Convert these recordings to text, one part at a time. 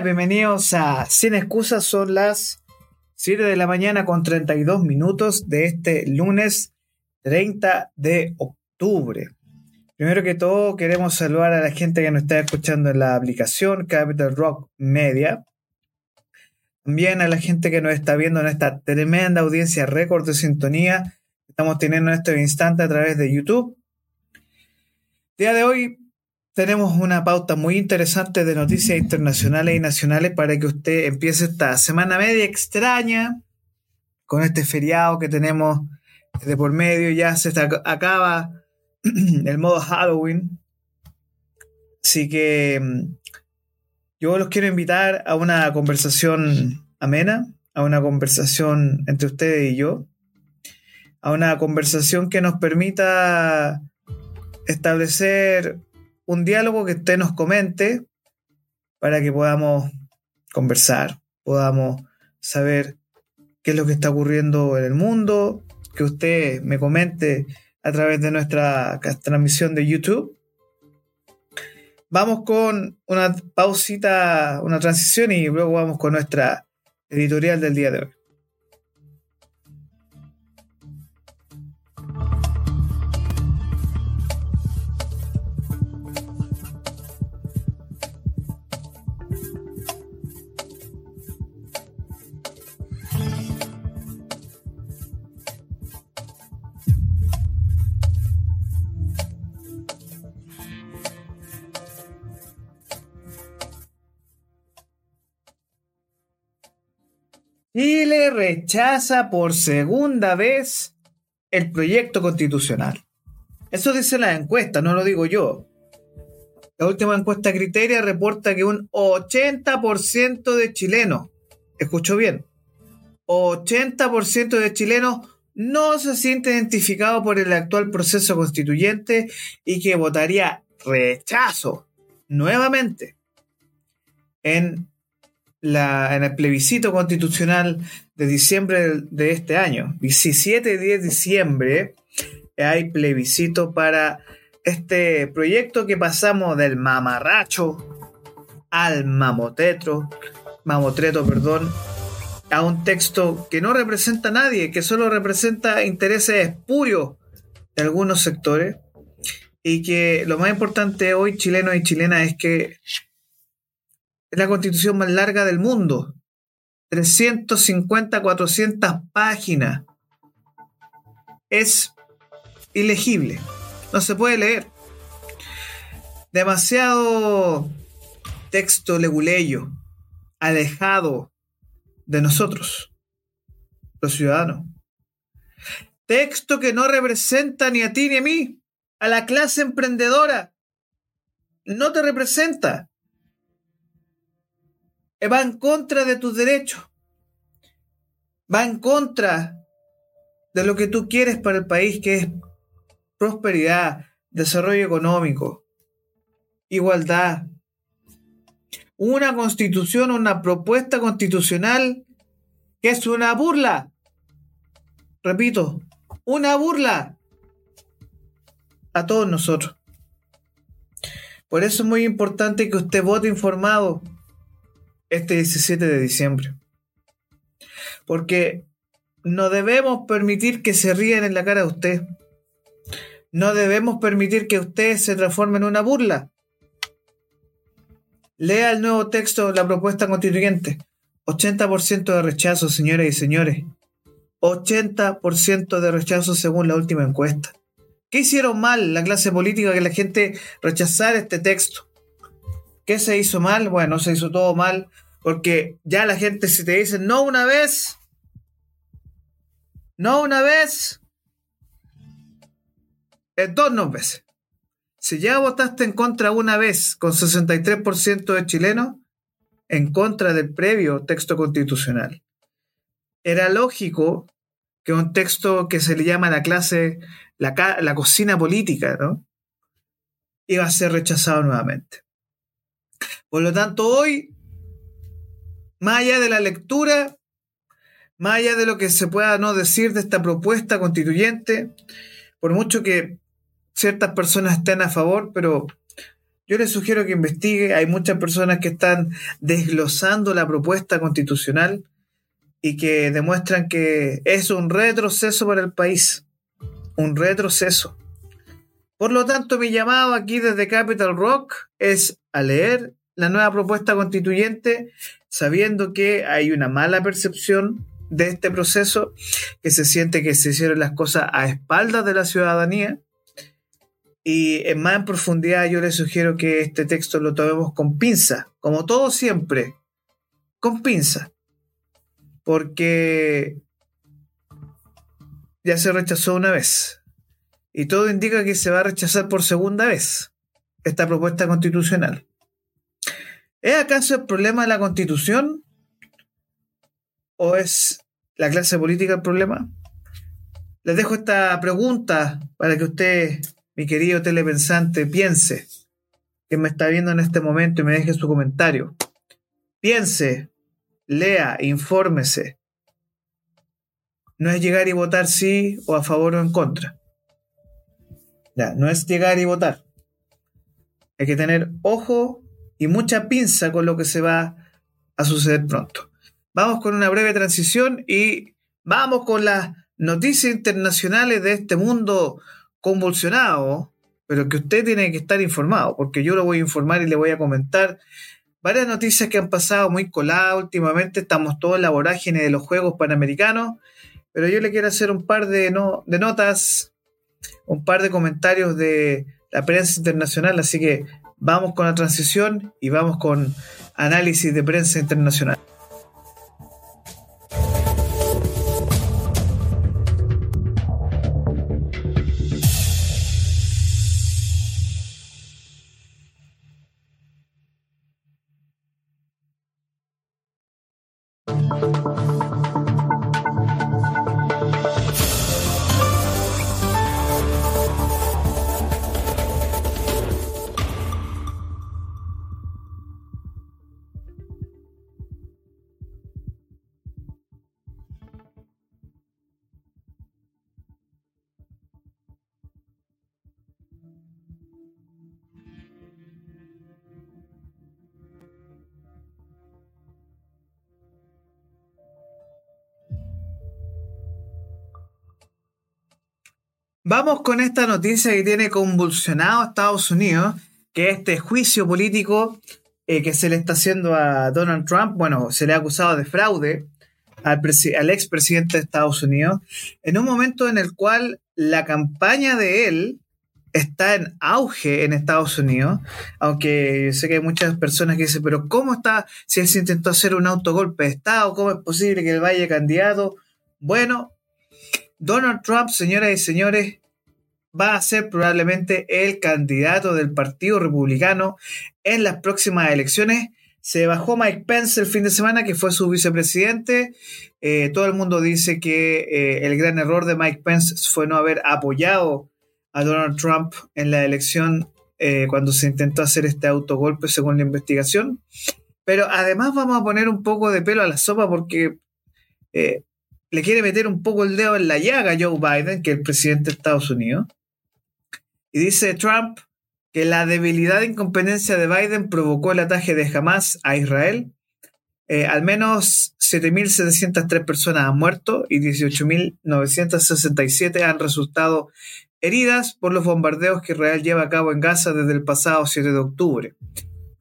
bienvenidos a Sin Excusas. Son las 7 de la mañana con 32 minutos de este lunes 30 de octubre. Primero que todo, queremos saludar a la gente que nos está escuchando en la aplicación Capital Rock Media. También a la gente que nos está viendo en esta tremenda audiencia récord de sintonía que estamos teniendo en este instante a través de YouTube. Día de hoy tenemos una pauta muy interesante de noticias internacionales y nacionales para que usted empiece esta semana media extraña con este feriado que tenemos de por medio. Ya se acaba el modo Halloween. Así que mm, yo los quiero invitar a una conversación amena, a una conversación entre ustedes y yo, a una conversación que nos permita establecer un diálogo que usted nos comente para que podamos conversar, podamos saber qué es lo que está ocurriendo en el mundo, que usted me comente a través de nuestra transmisión de YouTube. Vamos con una pausita, una transición y luego vamos con nuestra editorial del día de hoy. Chile rechaza por segunda vez el proyecto constitucional. Eso dice la encuesta, no lo digo yo. La última encuesta Criteria reporta que un 80% de chilenos, escucho bien, 80% de chilenos no se siente identificado por el actual proceso constituyente y que votaría rechazo nuevamente en en el plebiscito constitucional de diciembre de este año. 17 y 10 de diciembre hay plebiscito para este proyecto que pasamos del mamarracho al mamotretro, mamotreto, perdón, a un texto que no representa a nadie, que solo representa intereses espurios de algunos sectores y que lo más importante hoy, chilenos y chilenas, es que es la constitución más larga del mundo. 350, 400 páginas. Es ilegible. No se puede leer. Demasiado texto leguleyo, alejado de nosotros, los ciudadanos. Texto que no representa ni a ti ni a mí, a la clase emprendedora. No te representa va en contra de tus derechos, va en contra de lo que tú quieres para el país, que es prosperidad, desarrollo económico, igualdad. Una constitución, una propuesta constitucional que es una burla. Repito, una burla a todos nosotros. Por eso es muy importante que usted vote informado, este 17 de diciembre. Porque no debemos permitir que se ríen en la cara de usted. No debemos permitir que usted se transforme en una burla. Lea el nuevo texto, la propuesta constituyente. 80% de rechazo, señores y señores. 80% de rechazo según la última encuesta. ¿Qué hicieron mal la clase política que la gente rechazara este texto? ¿Qué se hizo mal? Bueno, se hizo todo mal porque ya la gente si te dice no una vez, no una vez, es dos no veces. Si ya votaste en contra una vez con 63% de chilenos, en contra del previo texto constitucional, era lógico que un texto que se le llama la clase, la, la cocina política, ¿no? Iba a ser rechazado nuevamente. Por lo tanto, hoy más allá de la lectura, más allá de lo que se pueda no decir de esta propuesta constituyente, por mucho que ciertas personas estén a favor, pero yo le sugiero que investigue. Hay muchas personas que están desglosando la propuesta constitucional y que demuestran que es un retroceso para el país. Un retroceso. Por lo tanto, mi llamado aquí desde Capital Rock es a leer la nueva propuesta constituyente sabiendo que hay una mala percepción de este proceso, que se siente que se hicieron las cosas a espaldas de la ciudadanía. Y en más en profundidad yo les sugiero que este texto lo tomemos con pinza, como todo siempre, con pinza, porque ya se rechazó una vez y todo indica que se va a rechazar por segunda vez esta propuesta constitucional. ¿Es acaso el problema de la constitución? ¿O es la clase política el problema? Les dejo esta pregunta para que usted, mi querido telepensante, piense, que me está viendo en este momento y me deje su comentario. Piense, lea, infórmese. No es llegar y votar sí o a favor o en contra. Ya, no es llegar y votar. Hay que tener ojo y mucha pinza con lo que se va a suceder pronto. Vamos con una breve transición y vamos con las noticias internacionales de este mundo convulsionado, pero que usted tiene que estar informado, porque yo lo voy a informar y le voy a comentar varias noticias que han pasado muy coladas últimamente. Estamos todos en la vorágine de los Juegos Panamericanos, pero yo le quiero hacer un par de, no, de notas, un par de comentarios de la prensa internacional, así que vamos con la transición y vamos con análisis de prensa internacional. Vamos con esta noticia que tiene convulsionado a Estados Unidos, que este juicio político eh, que se le está haciendo a Donald Trump, bueno, se le ha acusado de fraude al, expresidente de Estados Unidos, en un momento en el cual la campaña de él está en auge en Estados Unidos, aunque sé que hay muchas personas que dicen, pero ¿cómo está si él se intentó hacer un autogolpe de Estado? ¿Cómo es posible que él vaya candidato? Bueno, Donald Trump, señoras y señores, va a ser probablemente el candidato del Partido Republicano en las próximas elecciones. Se bajó Mike Pence el fin de semana, que fue su vicepresidente. Eh, todo el mundo dice que eh, el gran error de Mike Pence fue no haber apoyado a Donald Trump en la elección eh, cuando se intentó hacer este autogolpe según la investigación. Pero además vamos a poner un poco de pelo a la sopa porque le quiere meter un poco el dedo en la llaga a Joe Biden, que es el presidente de Estados Unidos. Y dice Trump que la debilidad e incompetencia de Biden provocó el ataque de Hamas a Israel. Eh, al menos 7.703 personas han muerto y 18.967 han resultado heridas por los bombardeos que Israel lleva a cabo en Gaza desde el pasado 7 de octubre.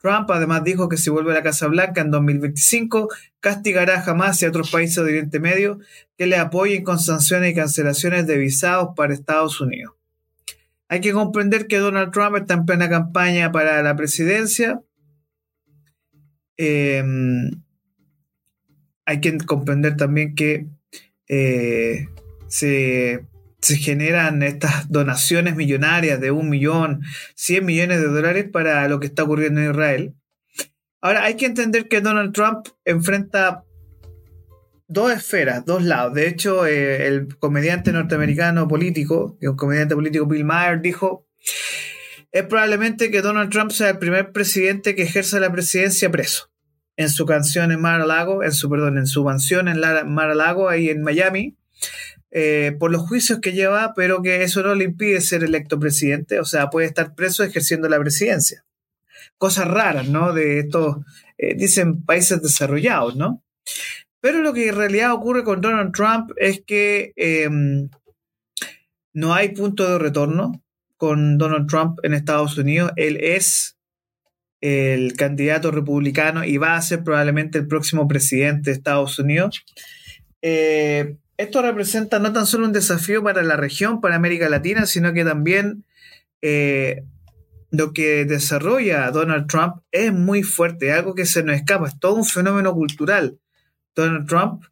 Trump además dijo que si vuelve a la Casa Blanca en 2025, castigará a Hamas y a otros países de Oriente Medio que le apoyen con sanciones y cancelaciones de visados para Estados Unidos. Hay que comprender que Donald Trump está en plena campaña para la presidencia. Em, hay que comprender también que eh, se, generan estas donaciones millonarias de un millón, cien millones de dólares para lo que está ocurriendo en Israel. Ahora, hay que entender que Donald Trump enfrenta dos esferas, dos lados. De hecho, eh, el comediante norteamericano político, un comediante político Bill Maher, dijo, es probablemente que Donald Trump sea el primer presidente que ejerza la presidencia preso. En su canción en Mar-a-Lago, en su, perdón, en su mansión en Mar-a-Lago, ahí en Miami, eh, por los juicios que lleva, pero que eso no le impide ser electo presidente, o sea, puede estar preso ejerciendo la presidencia. cosas raras, ¿no? De estos, eh, dicen, países desarrollados, ¿no? Pero lo que en realidad ocurre con Donald Trump es que em, no hay punto de retorno con Donald Trump en Estados Unidos. Él es el candidato republicano y va a ser probablemente el próximo presidente de Estados Unidos. Eh, esto representa no tan solo un desafío para la región, para América Latina, sino que también eh, lo que desarrolla Donald Trump es muy fuerte, algo que se nos escapa, es todo un fenómeno cultural, Donald Trump,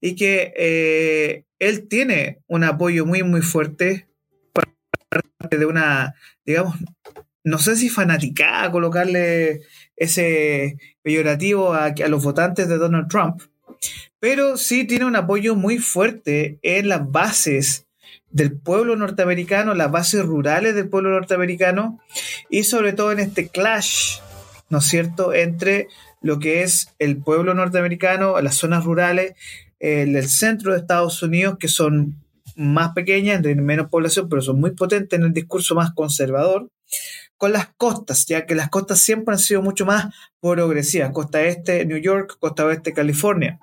y que eh, él tiene un apoyo muy, muy fuerte parte de una, digamos, no sé si fanaticada colocarle ese peyorativo a, a, los votantes de Donald Trump, pero sí tiene un apoyo muy fuerte en las bases del pueblo norteamericano, las bases rurales del pueblo norteamericano y sobre todo en este clash, ¿no es cierto?, entre lo que es el pueblo norteamericano, las zonas rurales, el, centro de Estados Unidos, que son más pequeñas, de menos población, pero son muy potentes en el discurso más conservador, con las costas, ya que las costas siempre han sido mucho más progresivas, costa este, New York, costa oeste, California.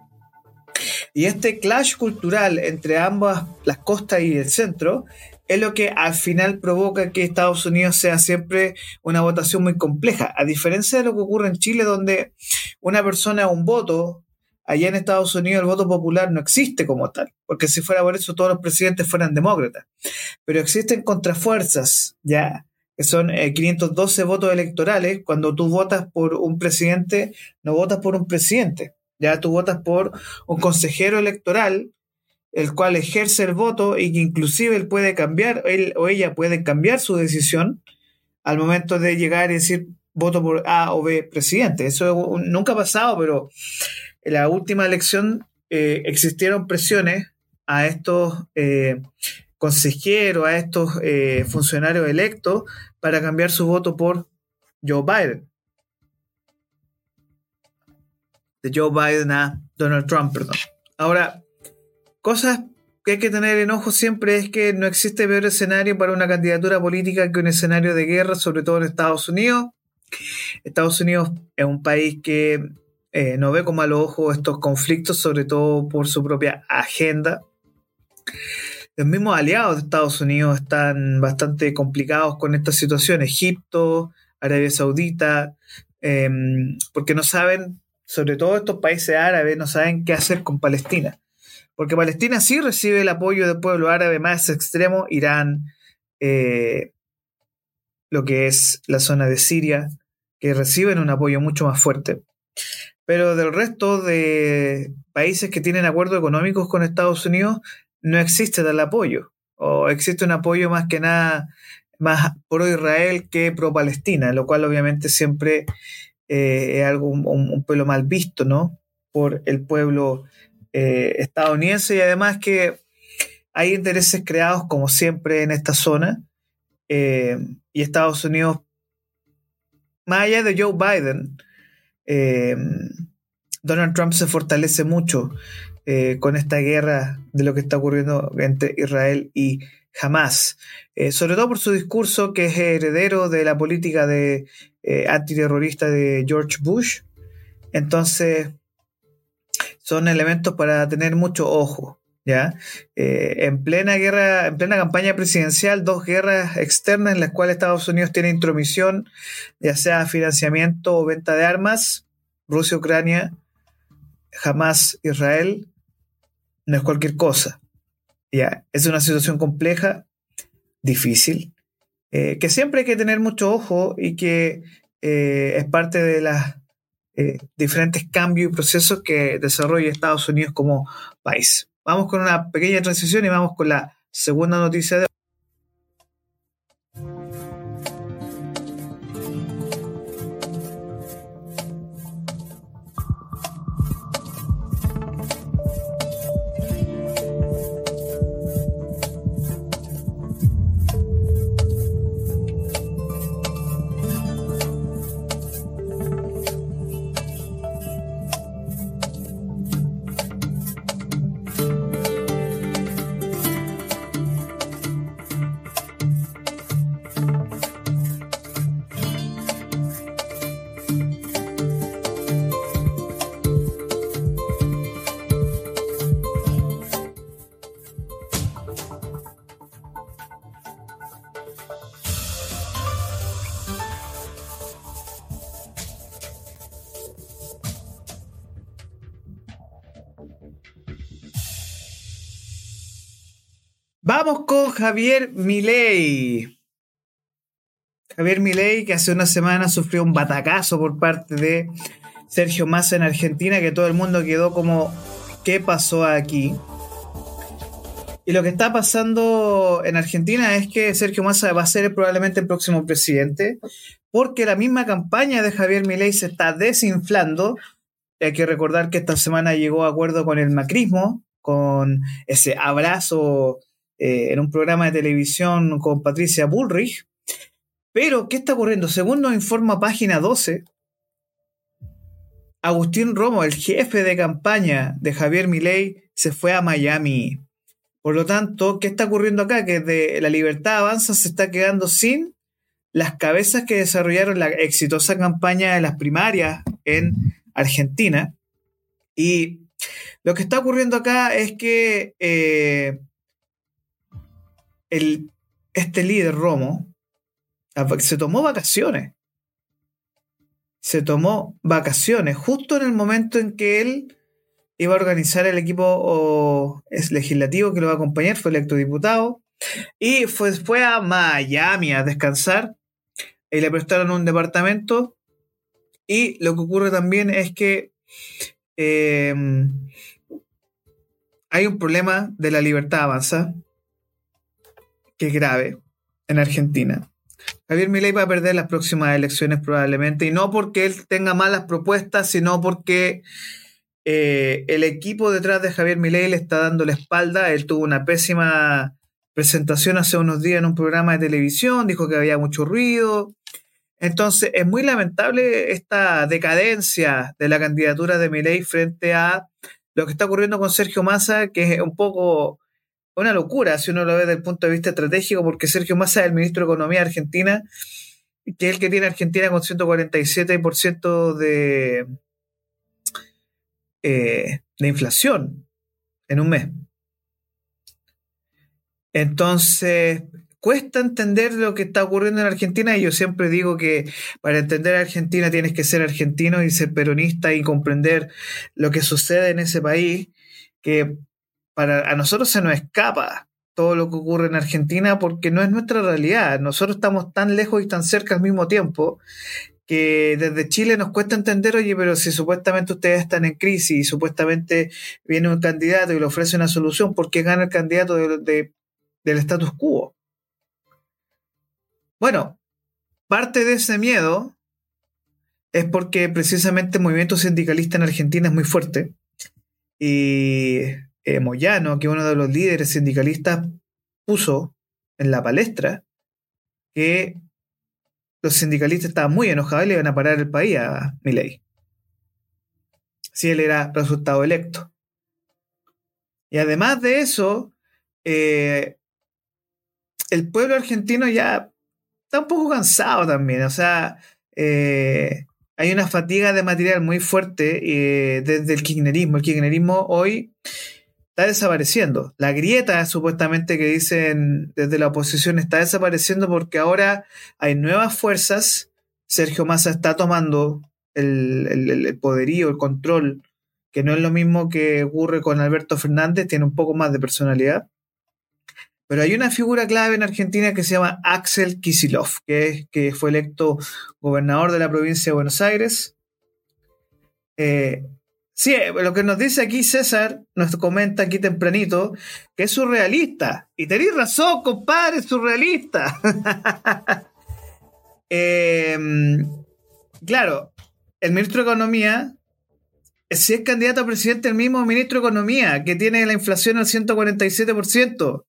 Y este clash cultural entre ambas, las costas y el centro, es lo que al final provoca que Estados Unidos sea siempre una votación muy compleja, a diferencia de lo que ocurre en Chile, donde una persona, un voto, allá en Estados Unidos el voto popular no existe como tal, porque si fuera por eso todos los presidentes fueran demócratas, pero existen contrafuerzas, ya, que son 512 eh, votos electorales, cuando tú votas por un presidente, no votas por un presidente, ya tú votas por un consejero electoral, el cual ejerce el voto y que inclusive él puede cambiar, él o ella puede cambiar su decisión al momento de llegar y decir voto por A o B presidente. Eso nunca ha pasado, pero en la última elección eh, existieron presiones a estos eh, consejeros, a estos eh, funcionarios electos para cambiar su voto por Joe Biden de Joe Biden a Donald Trump, perdón. Ahora, cosas que hay que tener en ojo siempre es que no existe peor escenario para una candidatura política que un escenario de guerra, sobre todo en Estados Unidos. Estados Unidos es un país que eh, no ve como a los ojos estos conflictos, sobre todo por su propia agenda. Los mismos aliados de Estados Unidos están bastante complicados con esta situación. Egipto, Arabia Saudita, em, porque no saben sobre todo estos países árabes, no saben qué hacer con Palestina. Porque Palestina sí recibe el apoyo del pueblo árabe más extremo, Irán, eh, lo que es la zona de Siria, que reciben un apoyo mucho más fuerte. Pero del resto de países que tienen acuerdos económicos con Estados Unidos, no existe tal apoyo. O existe un apoyo más que nada más pro Israel que pro Palestina, lo cual obviamente siempre eh, es algo, un, pueblo mal visto, ¿no? Por el pueblo eh, estadounidense y además que hay intereses creados como siempre en esta zona eh, y Estados Unidos, más allá de Joe Biden, Donald Trump se fortalece mucho con esta guerra de lo que está ocurriendo entre Israel y Hamas, sobre todo por su discurso que es heredero de la política de eh, antiterrorista de George Bush. Entonces, son elementos para tener mucho ojo. ¿ya? Eh, en plena guerra, en plena campaña presidencial, dos guerras externas en las cuales Estados Unidos tiene intromisión, ya sea financiamiento o venta de armas, Rusia, Ucrania, jamás Israel, no es cualquier cosa. Ya, es una situación compleja, difícil, eh, que siempre hay que tener mucho ojo y que eh, es parte de los eh, diferentes cambios y procesos que desarrolla Estados Unidos como país. Vamos con una pequeña transición y vamos con la segunda noticia de Javier Milei. Javier Milei, que hace una semana sufrió un batacazo por parte de Sergio Massa en Argentina, que todo el mundo quedó como, ¿qué pasó aquí? Y lo que está pasando en Argentina es que Sergio Massa va a ser probablemente el próximo presidente, porque la misma campaña de Javier Milei se está desinflando. Hay que recordar que esta semana llegó a acuerdo con el macrismo, con ese abrazo eh, en un programa de televisión con Patricia Bullrich. Pero, ¿qué está ocurriendo? Según nos informa página 12, Agustín Romo, el jefe de campaña de Javier Milei, se fue a Miami. Por lo tanto, ¿qué está ocurriendo acá? Que de la libertad avanza se está quedando sin las cabezas que desarrollaron la exitosa campaña de las primarias en Argentina. Y lo que está ocurriendo acá es que eh, el, este líder Romo se tomó vacaciones. Se tomó vacaciones justo en el momento en que él iba a organizar el equipo legislativo que lo va a acompañar, fue electo diputado, y fue, fue a Miami a descansar y le prestaron un departamento. Y lo que ocurre también es que em, hay un problema de la libertad avanza que grave en Argentina. Javier Milei va a perder las próximas elecciones probablemente, y no porque él tenga malas propuestas, sino porque eh, el equipo detrás de Javier Milei le está dando la espalda. Él tuvo una pésima presentación hace unos días en un programa de televisión, dijo que había mucho ruido. Entonces, es muy lamentable esta decadencia de la candidatura de Milei frente a lo que está ocurriendo con Sergio Massa, que es un poco una locura si uno lo ve desde el punto de vista estratégico, porque Sergio Massa es el ministro de Economía de Argentina, que es el que tiene Argentina con 147% de, eh, de inflación en un mes. Entonces, cuesta entender lo que está ocurriendo en Argentina y yo siempre digo que para entender a Argentina tienes que ser argentino y ser peronista y comprender lo que sucede en ese país, que para a nosotros se nos escapa todo lo que ocurre en Argentina porque no es nuestra realidad. Nosotros estamos tan lejos y tan cerca al mismo tiempo que desde Chile nos cuesta entender, oye, pero si supuestamente ustedes están en crisis y supuestamente viene un candidato y le ofrece una solución, ¿por qué gana el candidato del status quo? Bueno, parte de ese miedo es porque precisamente el movimiento sindicalista en Argentina es muy fuerte y eh, Moyano, que uno de los líderes sindicalistas, puso en la palestra que los sindicalistas estaban muy enojados y le iban a parar el país a Milei. Si él era resultado electo. Y además de eso, eh, el pueblo argentino ya está un poco cansado también. O sea, eh, hay una fatiga de material muy fuerte desde el kirchnerismo. El kirchnerismo hoy está desapareciendo. La grieta, supuestamente, que dicen desde la oposición, está desapareciendo porque ahora hay nuevas fuerzas. Sergio Massa está tomando el, poderío, el control, que no es lo mismo que ocurre con Alberto Fernández, tiene un poco más de personalidad. Pero hay una figura clave en Argentina que se llama Axel Kisilov, que, fue electo gobernador de la provincia de Buenos Aires. Eh, Sí, eh, lo que nos dice aquí César, nos comenta aquí tempranito, que es surrealista. Y tenéis razón, compadre, surrealista. Em, claro, el ministro de Economía, si es candidato a presidente, el mismo ministro de Economía, que tiene la inflación al 147%.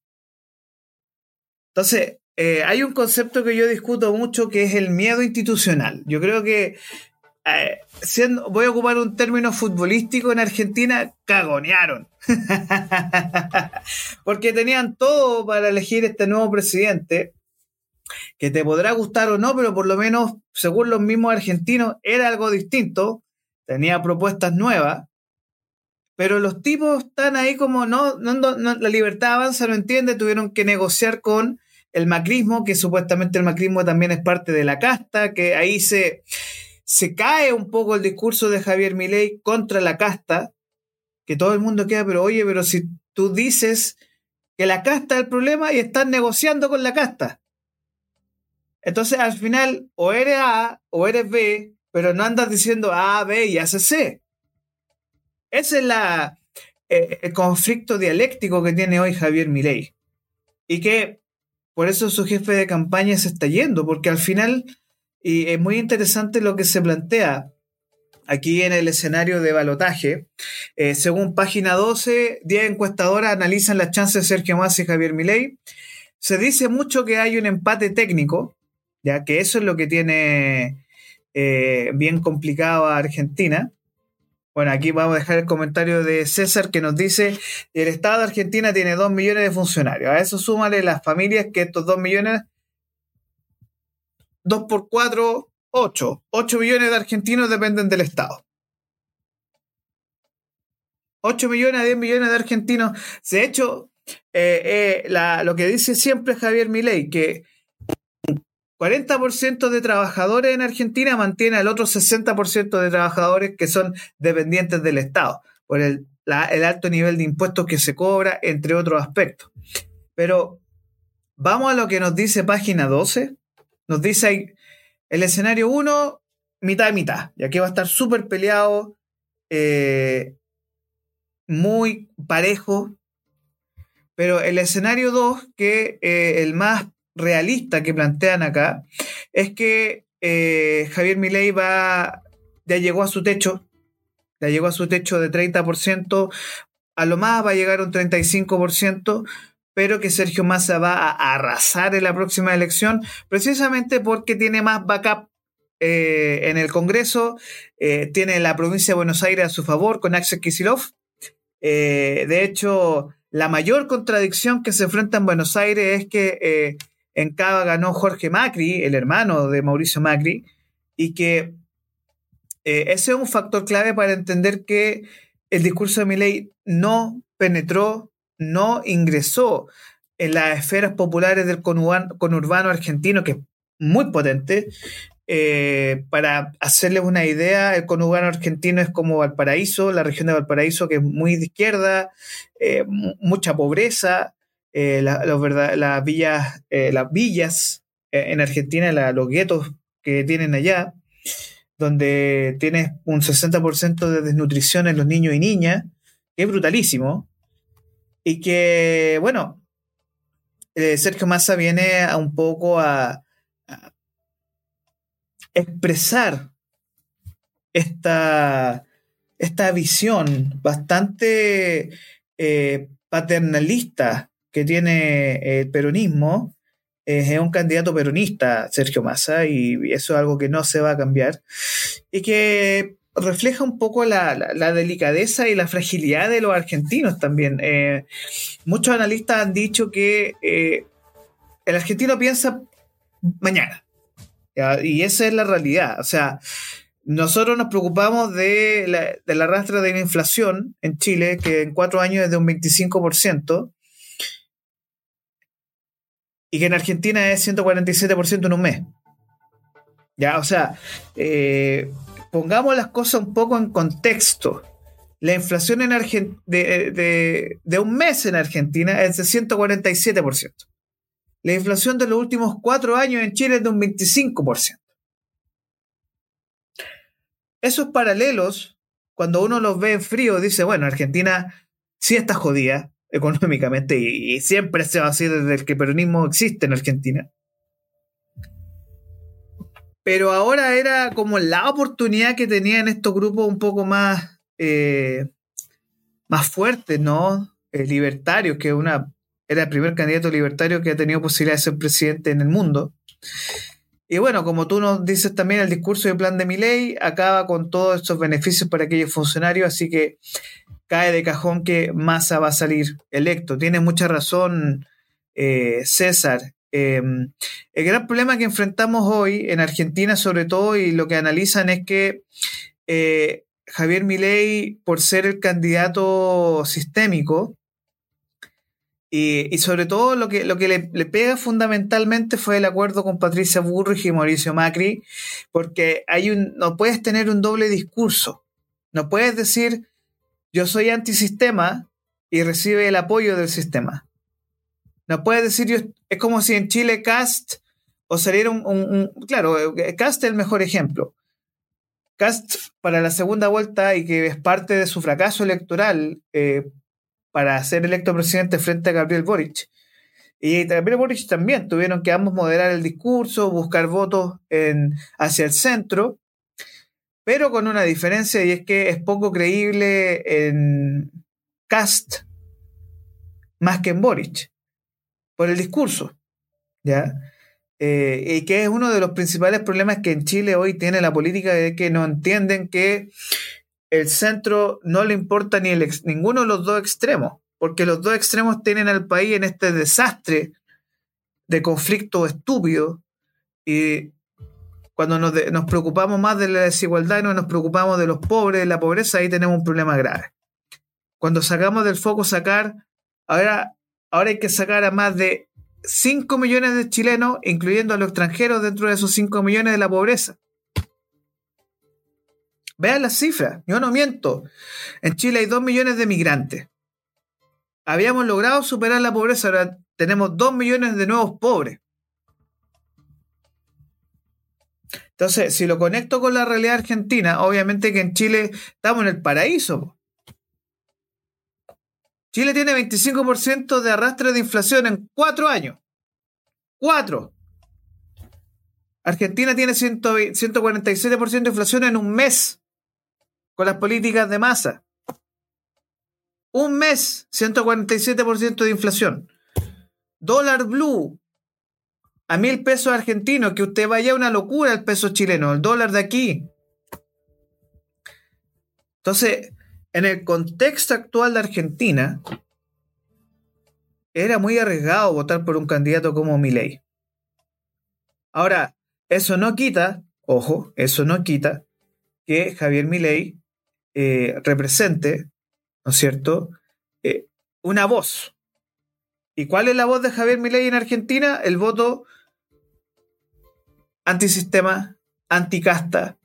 Entonces, eh, hay un concepto que yo discuto mucho que es el miedo institucional. Yo creo que eh, voy a ocupar un término futbolístico en Argentina, cagonearon. Porque tenían todo para elegir este nuevo presidente, que te podrá gustar o no, pero por lo menos, según los mismos argentinos, era algo distinto, tenía propuestas nuevas, pero los tipos están ahí como, no, la libertad avanza, no entiende, tuvieron que negociar con el macrismo, que supuestamente el macrismo también es parte de la casta, que ahí se se cae un poco el discurso de Javier Milei contra la casta, que todo el mundo queda, pero oye, pero si tú dices que la casta es el problema y están negociando con la casta. Entonces, al final, o eres A o eres B, pero no andas diciendo A, B y C. Ese es la, eh, el conflicto dialéctico que tiene hoy Javier Milei. Y que por eso su jefe de campaña se está yendo, porque al final, y es muy interesante lo que se plantea aquí en el escenario de balotaje. Eh, según página 12, 10 encuestadoras analizan las chances de Sergio Massa y Javier Milei. Se dice mucho que hay un empate técnico, ya que eso es lo que tiene eh, bien complicado a Argentina. Bueno, aquí vamos a dejar el comentario de César que nos dice, el Estado de Argentina tiene 2 millones de funcionarios. A eso súmale las familias que estos 2 millones, 2 por 4, 8. 8 millones de argentinos dependen del Estado. 8 millones a 10 millones de argentinos. De hecho, eh, eh, lo que dice siempre Javier Milei, que 40% de trabajadores en Argentina mantiene al otro 60% de trabajadores que son dependientes del Estado, por el, el, alto nivel de impuestos que se cobra, entre otros aspectos. Pero vamos a lo que nos dice página 12. Nos dice el escenario 1, mitad y mitad, ya que va a estar súper peleado, eh, muy parejo. Pero el escenario 2, que eh, el más realista que plantean acá es que eh, Javier Milei va, ya llegó a su techo, ya llegó a su techo de 30%, a lo más va a llegar un 35%, pero que Sergio Massa va a arrasar en la próxima elección, precisamente porque tiene más backup eh, en el Congreso, eh, tiene la provincia de Buenos Aires a su favor con Axel Kisilov. de hecho, la mayor contradicción que se enfrenta en Buenos Aires es que en Cava ganó Jorge Macri, el hermano de Mauricio Macri, y que eh, ese es un factor clave para entender que el discurso de Milei no penetró, no ingresó en las esferas populares del conurbano, argentino, que es muy potente. Eh, para hacerles una idea, el conurbano argentino es como Valparaíso, la región de Valparaíso, que es muy de izquierda, eh, mucha pobreza, eh, las villas, las villas en Argentina, los guetos que tienen allá, donde tienes un 60% de desnutrición en los niños y niñas, que es brutalísimo, y que, bueno, Sergio Massa viene a un poco a, expresar esta, esta visión bastante paternalista que tiene el peronismo, es un candidato peronista, Sergio Massa, y eso es algo que no se va a cambiar, y que refleja un poco la, delicadeza y la fragilidad de los argentinos también. Eh, muchos analistas han dicho que eh, el argentino piensa mañana, y esa es la realidad. O sea, nosotros nos preocupamos de la, de la rastra de la inflación en Chile, que en cuatro años es de un 25%, y que en Argentina es 147% en un mes. Ya, o sea, eh, pongamos las cosas un poco en contexto. La inflación en de, de, un mes en Argentina es de 147%. La inflación de los últimos cuatro años en Chile es de un 25%. Esos paralelos, cuando uno los ve en frío, dice, bueno, Argentina sí está jodida, económicamente y, siempre se va así desde el que peronismo existe en Argentina. Pero ahora era como la oportunidad que tenían estos grupos un poco más, eh, más fuertes, ¿no? Eh, libertarios, que una, era el primer candidato libertario que ha tenido posibilidad de ser presidente en el mundo. Y bueno, como tú nos dices también, el discurso de plan de mi ley acaba con todos estos beneficios para aquellos funcionarios, así que cae de cajón que Massa va a salir electo. Tiene mucha razón eh, César. Em, el gran problema que enfrentamos hoy en Argentina, sobre todo, y lo que analizan es que eh, Javier Milei, por ser el candidato sistémico, y, sobre todo lo que, lo que le, pega fundamentalmente fue el acuerdo con Patricia Burrich y Mauricio Macri, porque hay un, no puedes tener un doble discurso. No puedes decir yo soy antisistema y recibe el apoyo del sistema. No puedes decir, yo, es como si en Chile Cast o saliera un, Claro, Cast es el mejor ejemplo. Cast para la segunda vuelta y que es parte de su fracaso electoral eh, para ser electo presidente frente a Gabriel Boric. Y Gabriel Boric también tuvieron que ambos moderar el discurso, buscar votos en, hacia el centro, pero con una diferencia y es que es poco creíble en Cast más que en Boric, por el discurso, ¿ya? Eh, y que es uno de los principales problemas que en Chile hoy tiene la política, de que no entienden que el centro no le importa ni el ninguno de los dos extremos, porque los dos extremos tienen al país en este desastre de conflicto estúpido y cuando nos, nos, preocupamos más de la desigualdad y no nos preocupamos de los pobres, de la pobreza, ahí tenemos un problema grave. Cuando sacamos del foco sacar Ahora, ahora hay que sacar a más de 5 millones de chilenos, incluyendo a los extranjeros, dentro de esos 5 millones de la pobreza. Vean las cifras, yo no miento. En Chile hay 2 millones de migrantes. Habíamos logrado superar la pobreza, ahora tenemos 2 millones de nuevos pobres. Entonces, si lo conecto con la realidad argentina, obviamente que en Chile estamos en el paraíso. Chile tiene 25% de arrastre de inflación en cuatro años. Cuatro. Argentina tiene 147% de inflación en un mes con las políticas de masa. Un mes, 147% de inflación. Dólar blue a mil pesos argentinos, que usted vaya una locura el peso chileno, el dólar de aquí. Entonces, en el contexto actual de Argentina, era muy arriesgado votar por un candidato como Milei. Ahora, eso no quita, ojo, eso no quita que Javier Milei eh, represente, ¿no es cierto?, eh, una voz. ¿Y cuál es la voz de Javier Milei en Argentina? El voto antisistema, anticasta,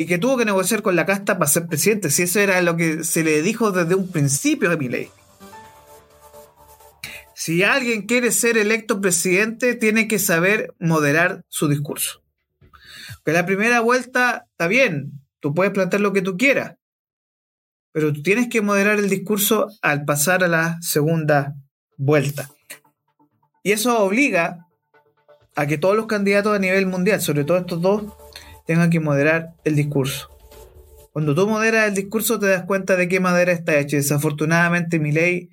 y que tuvo que negociar con la casta para ser presidente, si eso era lo que se le dijo desde un principio de mi ley. Si alguien quiere ser electo presidente, tiene que saber moderar su discurso. Que la primera vuelta está bien, tú puedes plantear lo que tú quieras, pero tú tienes que moderar el discurso al pasar a la segunda vuelta. Y eso obliga a que todos los candidatos a nivel mundial, sobre todo estos dos, tenga que moderar el discurso. Cuando tú moderas el discurso te das cuenta de qué madera está hecha. Desafortunadamente mi ley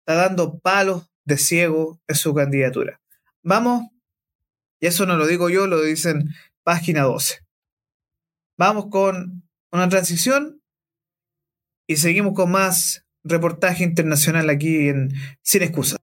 está dando palos de ciego en su candidatura. Vamos, y eso no lo digo yo, lo dicen página 12. Vamos con una transición y seguimos con más reportaje internacional aquí en Sin Excusa.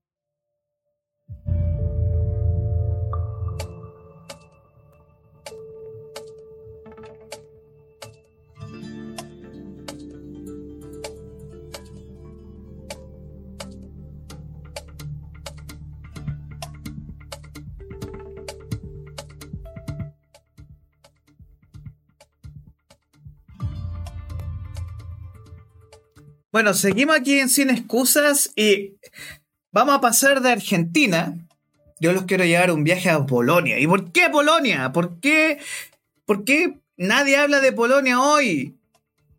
Bueno, seguimos aquí en Sin Excusas y vamos a pasar de Argentina. Yo los quiero llevar un viaje a Polonia. ¿Y por qué Polonia? ¿Por qué, ¿Por qué nadie habla de Polonia hoy?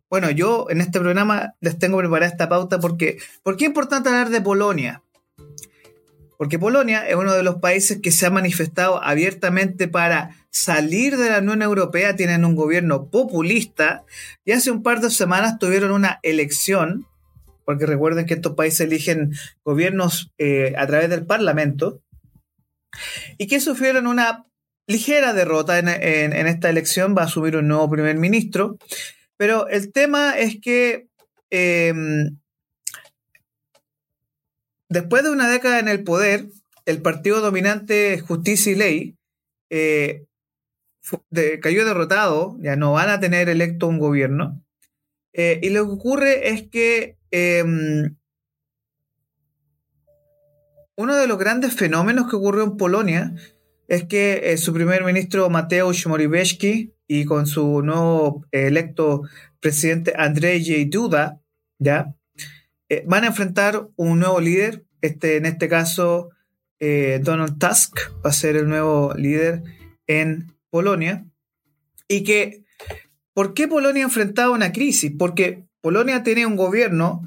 Bueno, yo en este programa les tengo preparada esta pauta porque ¿por qué es importante hablar de Polonia? Porque Polonia es uno de los países que se ha manifestado abiertamente para salir de la Unión Europea, tienen un gobierno populista. Y hace un par de semanas tuvieron una elección, porque recuerden que estos países eligen gobiernos eh, a través del Parlamento, y que sufrieron una ligera derrota en, esta elección, va a asumir un nuevo primer ministro, pero el tema es que em, después de una década en el poder, el partido dominante Justicia y Ley eh, cayó derrotado, ya no van a tener electo un gobierno. Eh, y lo que ocurre es que em, uno de los grandes fenómenos que ocurrió en Polonia es que eh, su primer ministro Mateusz Morawiecki y con su nuevo electo presidente Andrzej Duda, ¿ya? Van a enfrentar un nuevo líder este, en este caso, eh, Donald Tusk va a ser el nuevo líder en Polonia. Y que, ¿por qué Polonia ha enfrentado una crisis? Porque Polonia tiene un gobierno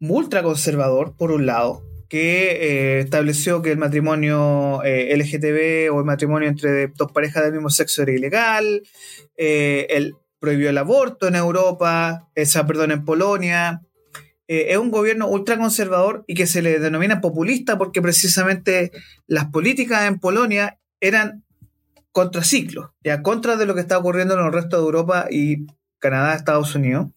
ultraconservador, por un lado, que eh, estableció que el matrimonio eh, LGTB o el matrimonio entre dos parejas del mismo sexo era ilegal, él prohibió el aborto en Europa, esa, perdón, en Polonia, eh, es un gobierno ultraconservador y que se le denomina populista porque precisamente las políticas en Polonia eran contraciclos, ya contra de lo que está ocurriendo en el resto de Europa y Canadá, Estados Unidos.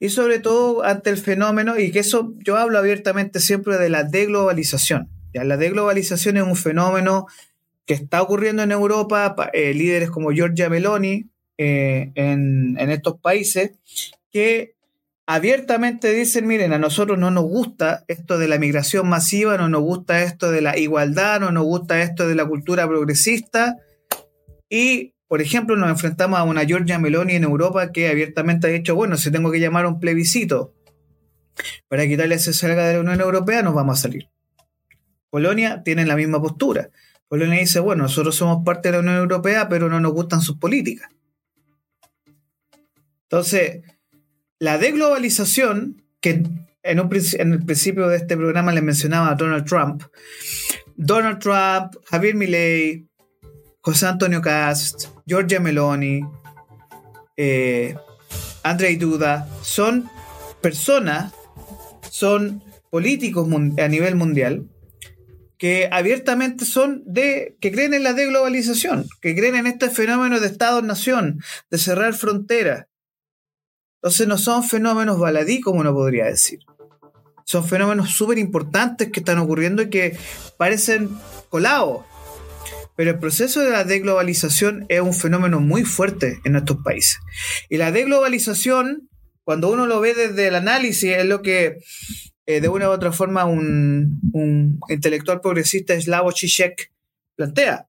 Y sobre todo ante el fenómeno, y que eso yo hablo abiertamente siempre de la deglobalización. ¿ya? La deglobalización es un fenómeno que está ocurriendo en Europa, eh, líderes como Giorgia Meloni eh, en, en estos países, que abiertamente dicen, miren, a nosotros no nos gusta esto de la migración masiva, no nos gusta esto de la igualdad, no nos gusta esto de la cultura progresista. Y, por ejemplo, nos enfrentamos a una Giorgia Meloni en Europa que abiertamente ha dicho, bueno, si tengo que llamar a un plebiscito para quitarle ese salga de la Unión Europea, nos vamos a salir. Polonia tiene la misma postura. Polonia dice, bueno, nosotros somos parte de la Unión Europea, pero no nos gustan sus políticas. Entonces, la deglobalización, que en el principio de este programa le mencionaba a Donald Trump, Donald Trump, Javier Milei, José Antonio Cast, Giorgia Meloni, eh, Andrei Duda, son personas, son políticos a nivel mundial que abiertamente son de, que creen en la deglobalización, que creen en este fenómeno de Estado-nación, de cerrar fronteras, entonces no son fenómenos baladí, como uno podría decir. Son fenómenos súper importantes que están ocurriendo y que parecen colados. Pero el proceso de la deglobalización es un fenómeno muy fuerte en nuestros países. Y la deglobalización, cuando uno lo ve desde el análisis, es lo que eh, de una u otra forma un, intelectual progresista, Slavo Žižek, plantea.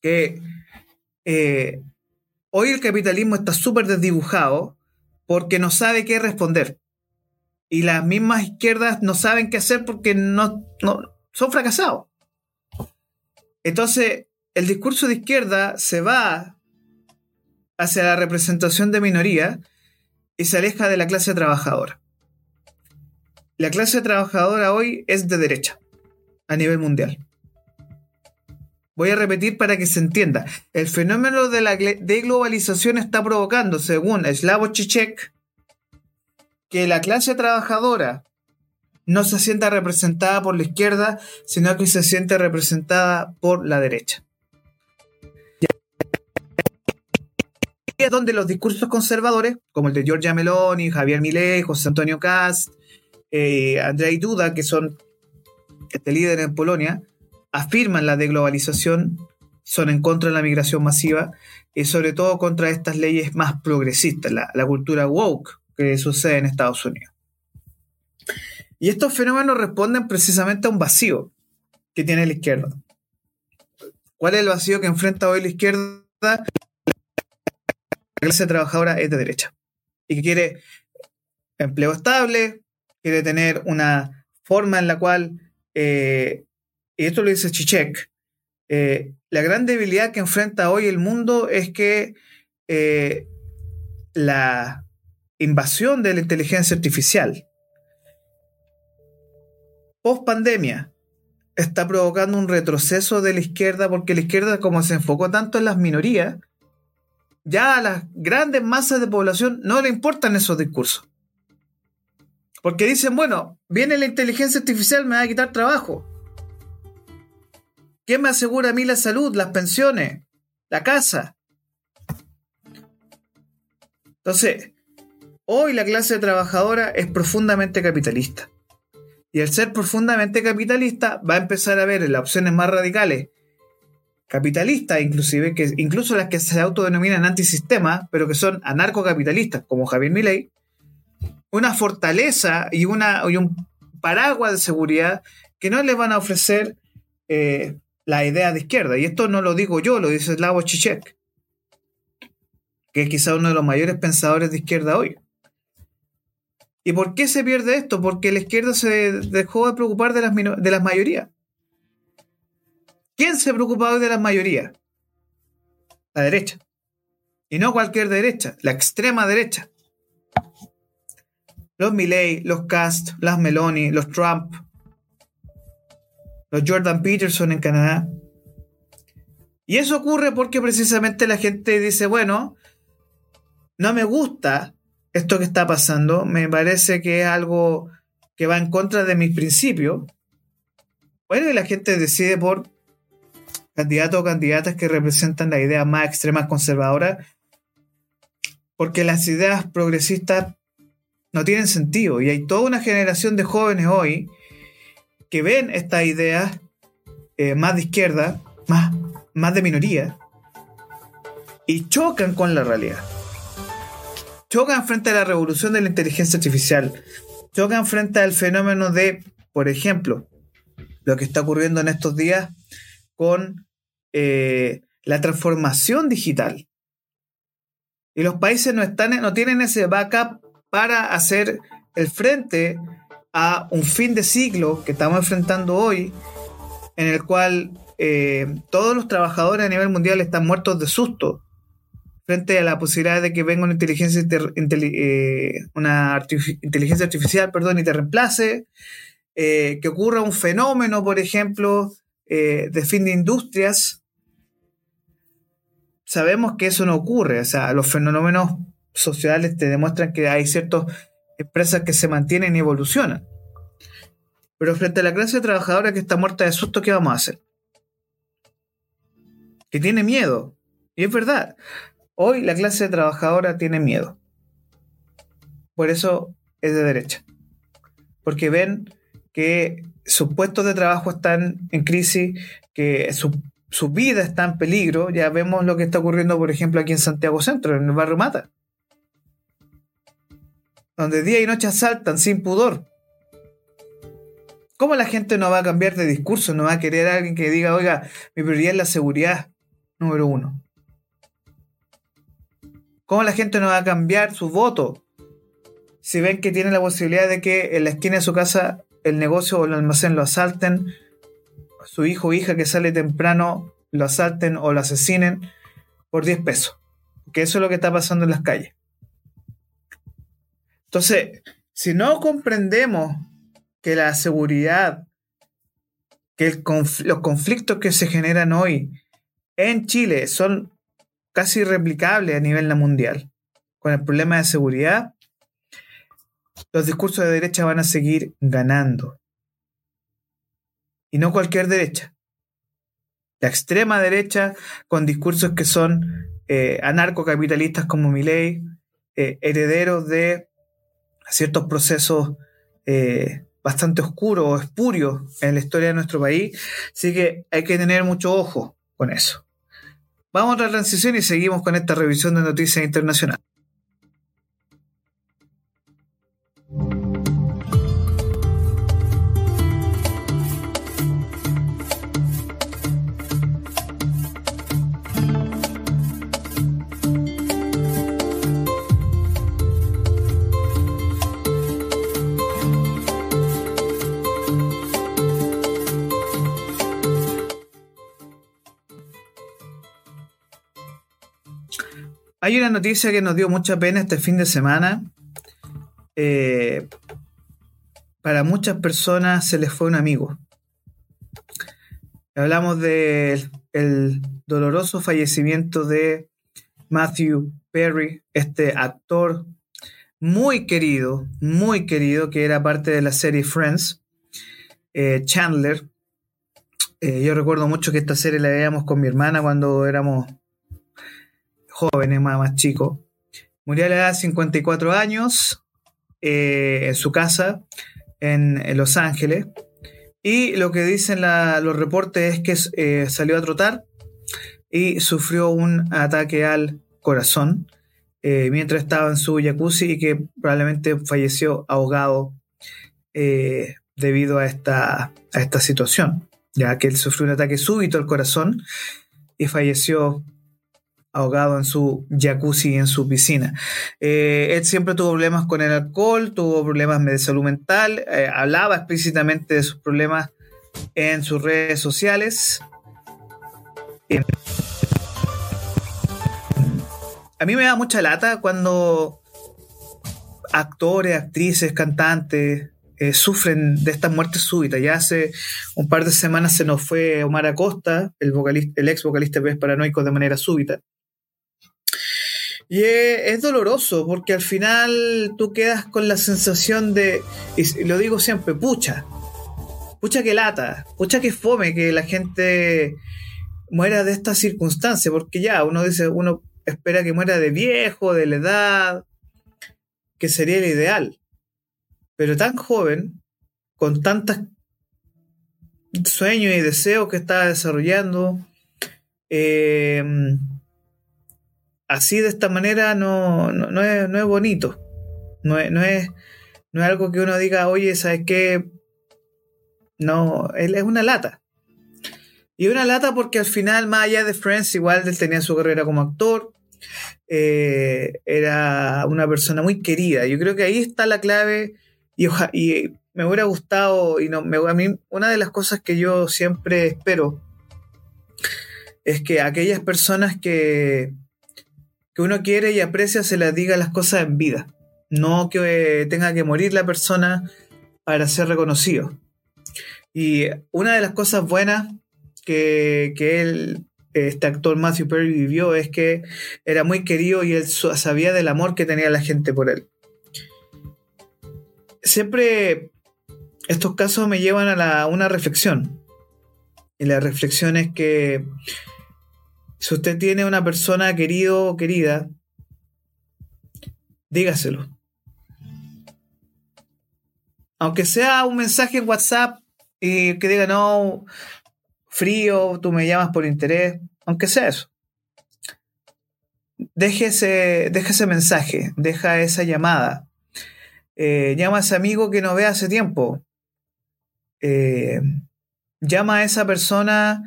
Que eh, hoy el capitalismo está súper desdibujado porque no sabe qué responder. Y las mismas izquierdas no saben qué hacer porque no, son fracasados. Entonces, el discurso de izquierda se va hacia la representación de minoría y se aleja de la clase trabajadora. La clase trabajadora hoy es de derecha a nivel mundial. Voy a repetir para que se entienda. El fenómeno de la deglobalización está provocando, según Slavoj Žižek, que la clase trabajadora no se sienta representada por la izquierda, sino que se siente representada por la derecha. Y es donde los discursos conservadores, como el de Giorgia Meloni, Javier Milei, José Antonio Cast, eh, Andrei Duda, que son este líder en Polonia, afirman la deglobalización, son en contra de la migración masiva y sobre todo contra estas leyes más progresistas, la, cultura woke que sucede en Estados Unidos. Y estos fenómenos responden precisamente a un vacío que tiene la izquierda. ¿Cuál es el vacío que enfrenta hoy la izquierda? La clase trabajadora es de derecha y que quiere empleo estable, quiere tener una forma en la cual eh, y esto lo dice Chichek, eh, la gran debilidad que enfrenta hoy el mundo es que eh, la invasión de la inteligencia artificial post pandemia está provocando un retroceso de la izquierda porque la izquierda como se enfocó tanto en las minorías, ya a las grandes masas de población no le importan esos discursos. Porque dicen, bueno, viene la inteligencia artificial, me va a quitar trabajo. ¿Quién me asegura a mí la salud, las pensiones, la casa? Entonces, hoy la clase trabajadora es profundamente capitalista. Y al ser profundamente capitalista, va a empezar a ver en las opciones más radicales, capitalistas inclusive, que incluso las que se autodenominan antisistema, pero que son anarcocapitalistas, como Javier Milei, una fortaleza y, una, y un paraguas de seguridad que no les van a ofrecer eh, la idea de izquierda. Y esto no lo digo yo, lo dice Slavoj Žižek, que es quizá uno de los mayores pensadores de izquierda hoy. ¿Y por qué se pierde esto? Porque la izquierda se dejó de preocupar de las, de las mayorías. ¿Quién se preocupa hoy de las mayorías? La derecha. Y no cualquier derecha, la extrema derecha. Los Milley, los Cast, las Meloni, los Trump, los Jordan Peterson en Canadá. Y eso ocurre porque precisamente la gente dice, bueno, no me gusta esto que está pasando, me parece que es algo que va en contra de mis principios. Bueno, y la gente decide por candidatos o candidatas que representan la idea más extrema conservadora, porque las ideas progresistas no tienen sentido. Y hay toda una generación de jóvenes hoy que ven estas ideas eh, más de izquierda, más, más de minoría, y chocan con la realidad chocan frente a la revolución de la inteligencia artificial, chocan frente al fenómeno de, por ejemplo, lo que está ocurriendo en estos días con eh, la transformación digital. Y los países no, están, no tienen ese backup para hacer el frente a un fin de siglo que estamos enfrentando hoy, en el cual eh, todos los trabajadores a nivel mundial están muertos de susto frente a la posibilidad de que venga una inteligencia, eh, una inteligencia artificial perdón, y te reemplace, eh, que ocurra un fenómeno, por ejemplo, de fin de industrias, sabemos que eso no ocurre. O sea, los fenómenos sociales te demuestran que hay ciertas empresas que se mantienen y evolucionan. Pero frente a la clase trabajadora que está muerta de susto, ¿qué vamos a hacer? Que tiene miedo. Y es verdad. Hoy la clase trabajadora tiene miedo. Por eso es de derecha. Porque ven que sus puestos de trabajo están en crisis, que su, vida está en peligro. Ya vemos lo que está ocurriendo, por ejemplo, aquí en Santiago Centro, en el barrio Mata. Donde día y noche asaltan sin pudor. ¿Cómo la gente no va a cambiar de discurso? No va a querer a alguien que diga, oiga, mi prioridad es la seguridad, número uno. ¿Cómo la gente no va a cambiar su voto? Si ven que tienen la posibilidad de que en la esquina de su casa el negocio o el almacén lo asalten, su hijo o hija que sale temprano lo asalten o lo asesinen por 10 pesos. Que eso es lo que está pasando en las calles. Entonces, si no comprendemos que la seguridad, que los conflictos que se generan hoy en Chile son casi irreplicable a nivel mundial. Con el problema de seguridad, los discursos de derecha van a seguir ganando. Y no cualquier derecha. La extrema derecha, con discursos que son eh, anarcocapitalistas como Milley, eh, herederos de ciertos procesos eh, bastante oscuros o espurios en la historia de nuestro país. Así que hay que tener mucho ojo con eso. Vamos a la transición y seguimos con esta revisión de noticias internacionales. Hay una noticia que nos dio mucha pena este fin de semana. Eh, para muchas personas se les fue un amigo. Hablamos del doloroso fallecimiento de Matthew Perry, este actor muy querido, muy querido, que era parte de la serie Friends, eh, Chandler. Eh, yo recuerdo mucho que esta serie la veíamos con mi hermana cuando éramos jóvenes, más, más chicos. Murió a la edad de 54 años eh, en su casa en, Los Ángeles. Y lo que dicen los reportes es que eh, salió a trotar y sufrió un ataque al corazón eh, mientras estaba en su jacuzzi y que probablemente falleció ahogado debido a esta, a esta situación, ya que él sufrió un ataque súbito al corazón y falleció ahogado en su jacuzzi en su piscina. Eh, él siempre tuvo problemas con el alcohol, tuvo problemas de salud mental, eh, hablaba explícitamente de sus problemas en sus redes sociales. A mí me da mucha lata cuando actores, actrices, cantantes eh, sufren de estas muertes súbitas. Ya hace un par de semanas se nos fue Omar Acosta, el, vocalista, el ex vocalista de Paranoico, de manera súbita. Y es, doloroso porque al final tú quedas con la sensación de, y lo digo siempre, pucha, pucha que lata, pucha que fome que la gente muera de esta circunstancia, porque ya uno dice, uno espera que muera de viejo, de la edad, que sería el ideal. Pero tan joven, con tantos sueños y deseos que está desarrollando, eh, así de esta manera no, no, es, bonito. No es, no, es, no es algo que uno diga, oye, ¿sabes qué? No, es una lata. Y una lata porque al final, más allá de Friends, igual él tenía su carrera como actor. Eh, era una persona muy querida. Yo creo que ahí está la clave. Y, y me hubiera gustado, y no, me, a mí, una de las cosas que yo siempre espero es que aquellas personas que, que uno quiere y aprecia se las diga las cosas en vida. No que tenga que morir la persona para ser reconocido. Y una de las cosas buenas que, él, este actor Matthew Perry vivió es que era muy querido y él sabía del amor que tenía la gente por él. Siempre estos casos me llevan a una reflexión. Y la reflexión es que si usted tiene una persona querido o querida, dígaselo. Aunque sea un mensaje en WhatsApp y que diga, no, frío, tú me llamas por interés, aunque sea eso. Deje ese, mensaje, deja esa llamada. Eh, llama a ese amigo que no ve hace tiempo. Eh, llama a esa persona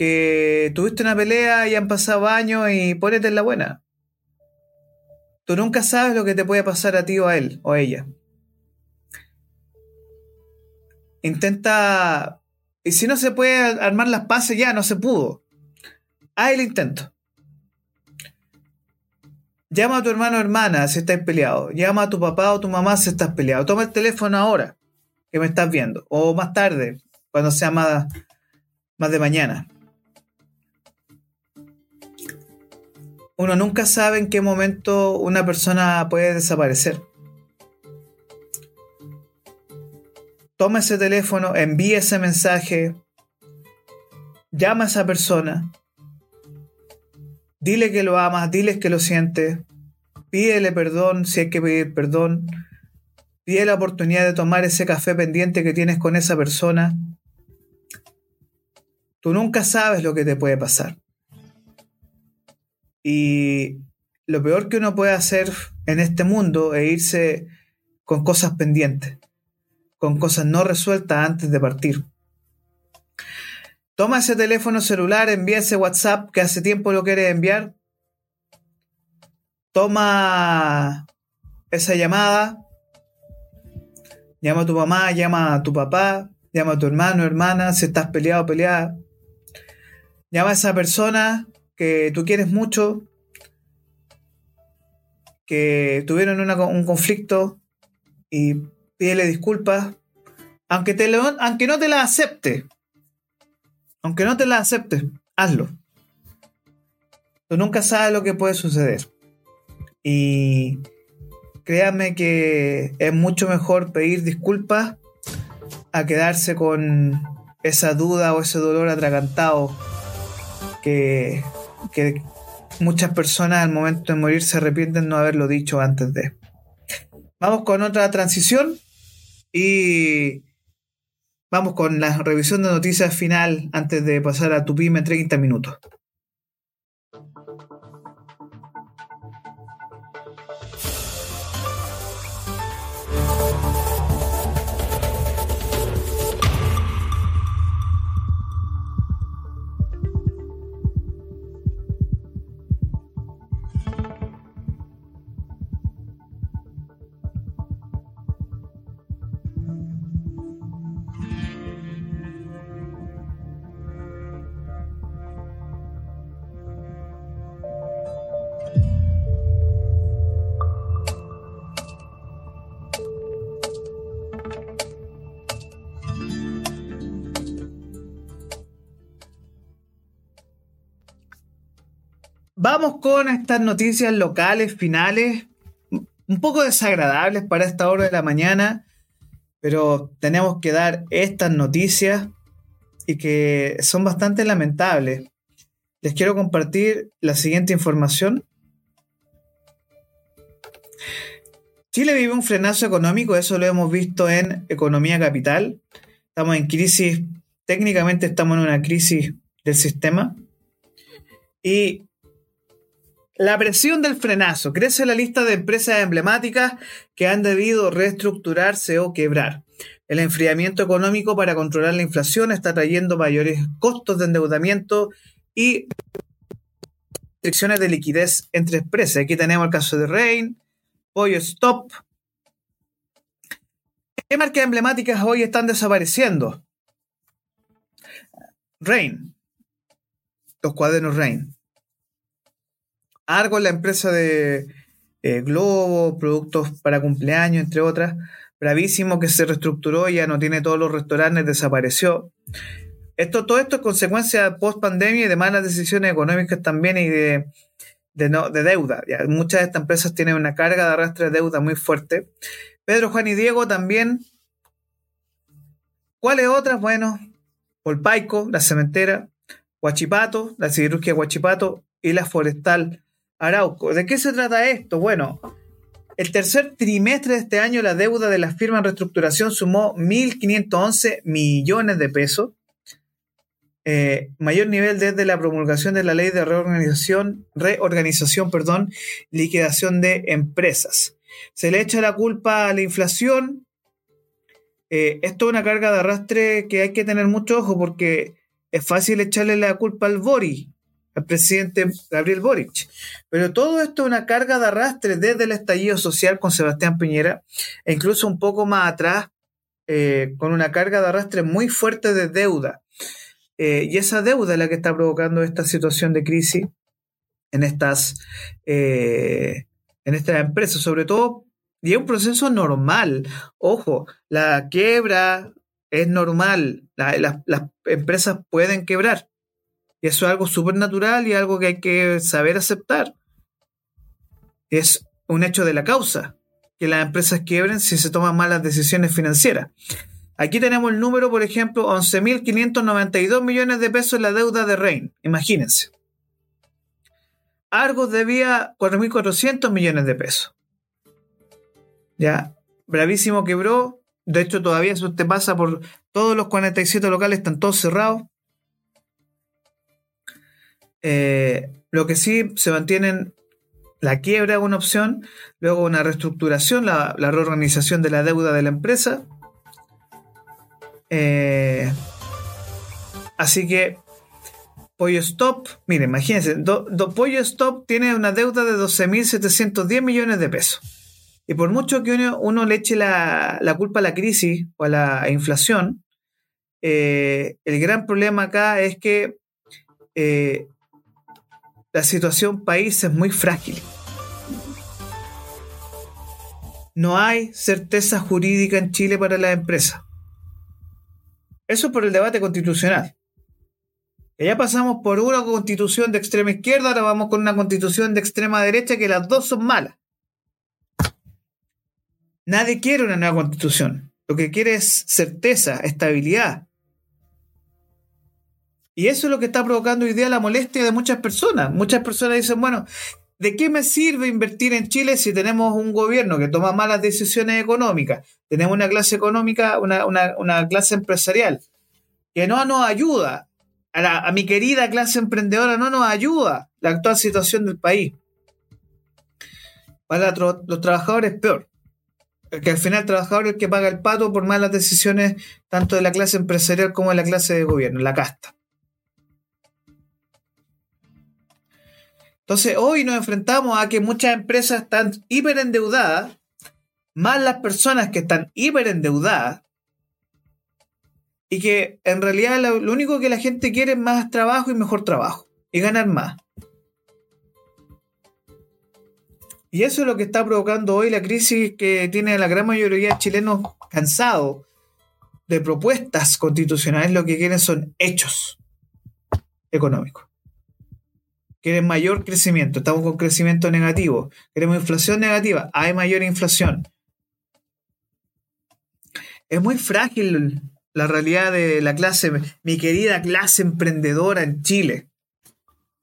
que tuviste una pelea y han pasado años y ponete en la buena. Tú nunca sabes lo que te puede pasar a ti o a él o a ella. Intenta... Y si no se puede armar las paces, ya no se pudo. Haz el intento. Llama a tu hermano o hermana si estás peleado. Llama a tu papá o tu mamá si estás peleado. Toma el teléfono ahora que me estás viendo. O más tarde, cuando sea más, más de mañana. Uno nunca sabe en qué momento una persona puede desaparecer. Toma ese teléfono, envíe ese mensaje, llama a esa persona, dile que lo amas, dile que lo sientes, pídele perdón si hay que pedir perdón, pide la oportunidad de tomar ese café pendiente que tienes con esa persona. Tú nunca sabes lo que te puede pasar. Y lo peor que uno puede hacer en este mundo es irse con cosas pendientes, con cosas no resueltas antes de partir. Toma ese teléfono celular, envía ese WhatsApp que hace tiempo lo quieres enviar. Toma esa llamada. Llama a tu mamá, llama a tu papá, llama a tu hermano, hermana, si estás peleado peleada. Llama a esa persona que tú quieres mucho, que tuvieron un conflicto y pídele disculpas, aunque, te aunque no te la acepte, aunque no te la acepte, hazlo. Tú nunca sabes lo que puede suceder. Y créanme que es mucho mejor pedir disculpas a quedarse con esa duda o ese dolor atragantado que que muchas personas al momento de morir se arrepienten no haberlo dicho antes de. Vamos con otra transición y vamos con la revisión de noticias final antes de pasar a tu pyme en 30 minutos. Con estas noticias locales finales, un poco desagradables para esta hora de la mañana, pero tenemos que dar estas noticias y que son bastante lamentables. Les quiero compartir la siguiente información. Chile vive un frenazo económico, eso lo hemos visto en Economía Capital. Estamos en crisis, técnicamente estamos en una crisis del sistema. Y la presión del frenazo. Crece la lista de empresas emblemáticas que han debido reestructurarse o quebrar. El enfriamiento económico para controlar la inflación está trayendo mayores costos de endeudamiento y restricciones de liquidez entre empresas. Aquí tenemos el caso de Rain, Pollo Stop. ¿Qué marcas emblemáticas hoy están desapareciendo? Rain. Los cuadernos Rain. Argo, la empresa de eh, Globo, productos para cumpleaños, entre otras. Bravísimo que se reestructuró, ya no tiene todos los restaurantes, desapareció. Esto, todo esto es consecuencia post pandemia y de malas decisiones económicas también y de, de, deuda. muchas de estas empresas tienen una carga de arrastre de deuda muy fuerte. Pedro, Juan y Diego también. ¿Cuáles otras? Bueno, Polpaico, la cementera, Huachipato, la siderurgia Huachipato y la forestal Arauco. ¿De qué se trata esto? Bueno, el tercer trimestre de este año la deuda de las firmas en reestructuración sumó 1.511 millones de pesos eh, mayor nivel desde la promulgación de la ley de reorganización, reorganización, perdón, liquidación de empresas. Se le echa la culpa a la inflación. Eh, esto es una carga de arrastre que hay que tener mucho ojo porque es fácil echarle la culpa al Boric, al presidente Gabriel Boric. Pero todo esto es una carga de arrastre desde el estallido social con Sebastián Piñera e incluso un poco más atrás eh, con una carga de arrastre muy fuerte de deuda. Eh, y esa deuda es la que está provocando esta situación de crisis en estas, eh, en estas empresas, sobre todo, y es un proceso normal. Ojo, la quiebra es normal, las empresas pueden quebrar. Y eso es algo súper natural y algo que hay que saber aceptar. Es un hecho de la causa, que las empresas quiebren si se toman malas decisiones financieras. Aquí tenemos el número, por ejemplo, 11.592 millones de pesos en la deuda de Rein. Imagínense. Argos debía 4.400 millones de pesos. Ya, Bravísimo quebró. De hecho, todavía eso te pasa por todos los 47 locales, están todos cerrados. Eh, lo que sí se mantienen la quiebra es una opción, luego una reestructuración, la reorganización de la deuda de la empresa eh, así que Pollo Stop, miren, imagínense, Pollo Stop tiene una deuda de 12.710 millones de pesos. Y por mucho que uno, le eche la, culpa a la crisis o a la inflación, eh, el gran problema acá es que la situación país es muy frágil. No hay certeza jurídica en Chile para las empresas. Eso es por el debate constitucional. ya pasamos por una constitución de extrema izquierda, ahora vamos con una constitución de extrema derecha, que las dos son malas. Nadie quiere una nueva constitución. Lo que quiere es certeza, estabilidad. Y eso es lo que está provocando hoy día la molestia de muchas personas. Muchas personas dicen, bueno, ¿De qué me sirve invertir en Chile si tenemos un gobierno que toma malas decisiones económicas? Tenemos una clase económica, una, clase empresarial que no nos ayuda. A, mi querida clase emprendedora no nos ayuda la actual situación del país. Para los trabajadores peor. Que al final el trabajador es el que paga el pato por malas decisiones tanto de la clase empresarial como de la clase de gobierno, la casta. Entonces, hoy nos enfrentamos a que muchas empresas están hiperendeudadas, más las personas que están hiperendeudadas, y que en realidad lo, único que la gente quiere es más trabajo y mejor trabajo, y ganar más. Y eso es lo que está provocando hoy la crisis que tiene la gran mayoría de chilenos cansados de propuestas constitucionales. Lo que quieren son hechos económicos. Quieren mayor crecimiento, estamos con crecimiento negativo, queremos inflación negativa, hay mayor inflación. Es muy frágil la realidad de la clase, mi querida clase emprendedora en Chile.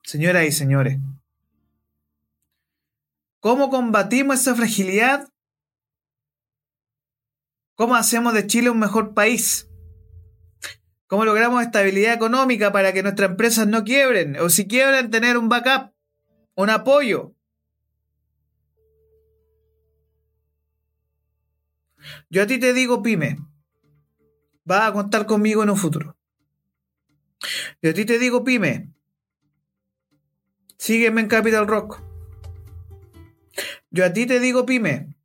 Señoras y señores. ¿Cómo combatimos esa fragilidad? ¿Cómo hacemos de Chile un mejor país? ¿Cómo logramos estabilidad económica para que nuestras empresas no quiebren? O si quiebran, tener un backup, un apoyo. Yo a ti te digo, pyme, vas a contar conmigo en un futuro. Yo a ti te digo, pyme, sígueme en Capital Rock. Yo a ti te digo, pyme,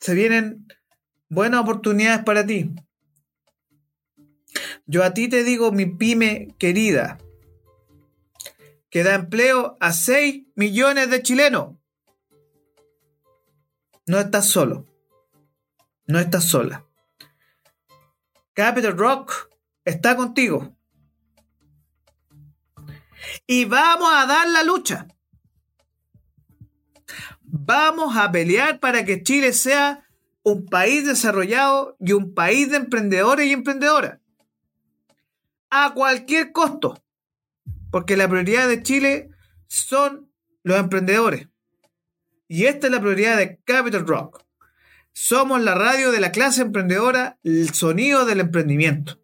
se vienen buenas oportunidades para ti. Yo a ti te digo, mi pyme querida, que da empleo a 6 millones de chilenos. No estás solo. No estás sola. Capital Rock está contigo. Y vamos a dar la lucha. Vamos a pelear para que Chile sea un país desarrollado y un país de emprendedores y emprendedoras. A cualquier costo. Porque la prioridad de Chile son los emprendedores. Y esta es la prioridad de Capital Rock. Somos la radio de la clase emprendedora, el sonido del emprendimiento.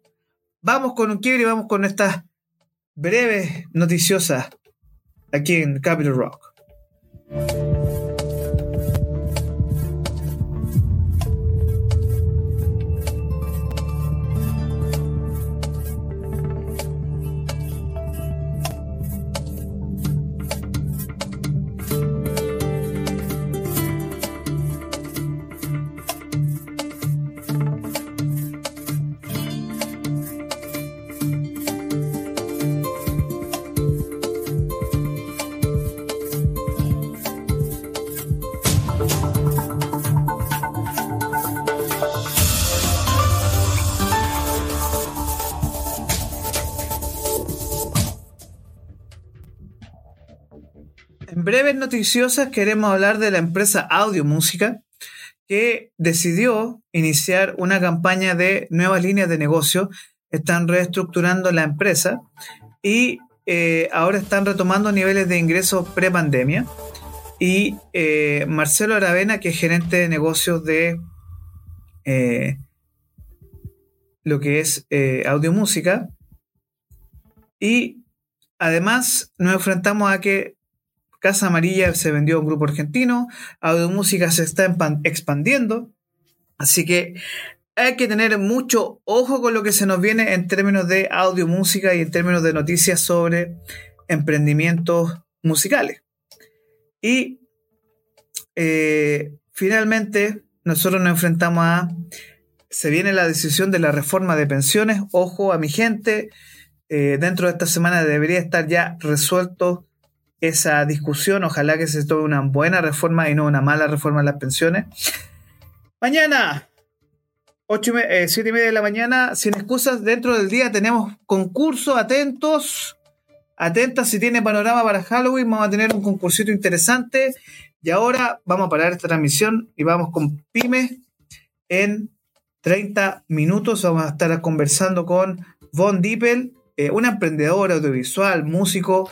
Vamos con un quiebre y vamos con estas breves noticiosas aquí en Capital Rock. Noticiosas queremos hablar de la empresa Audio Música que decidió iniciar una campaña de nuevas líneas de negocio. Están reestructurando la empresa y eh, ahora están retomando niveles de ingresos pre-pandemia. Y eh, Marcelo Aravena, que es gerente de negocios de eh, lo que es audio música. Y además nos enfrentamos a que Casa Amarilla se vendió a un grupo argentino, Audio Música se está expandiendo, así que hay que tener mucho ojo con lo que se nos viene en términos de audio música y en términos de noticias sobre emprendimientos musicales. Y eh, finalmente nosotros nos enfrentamos a, se viene la decisión de la reforma de pensiones, ojo a mi gente, eh, dentro de esta semana debería estar ya resuelto esa discusión. Ojalá que se tome una buena reforma y no una mala reforma en las pensiones. Mañana, 8 y 7 y media de la mañana, sin excusas, dentro del día tenemos concurso, atentos, atentas si tiene panorama para Halloween, vamos a tener un concursito interesante. Y ahora vamos a parar esta transmisión y vamos con Pyme en 30 minutos. Vamos a estar conversando con Von Dippel, eh, una emprendedora audiovisual, músico,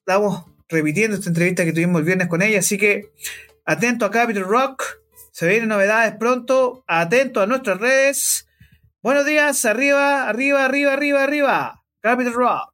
estamos repitiendo esta entrevista que tuvimos el viernes con ella, así que atento a Capital Rock, se vienen novedades pronto, atento a nuestras redes. Buenos días, arriba, arriba, arriba, arriba, arriba, Capital Rock.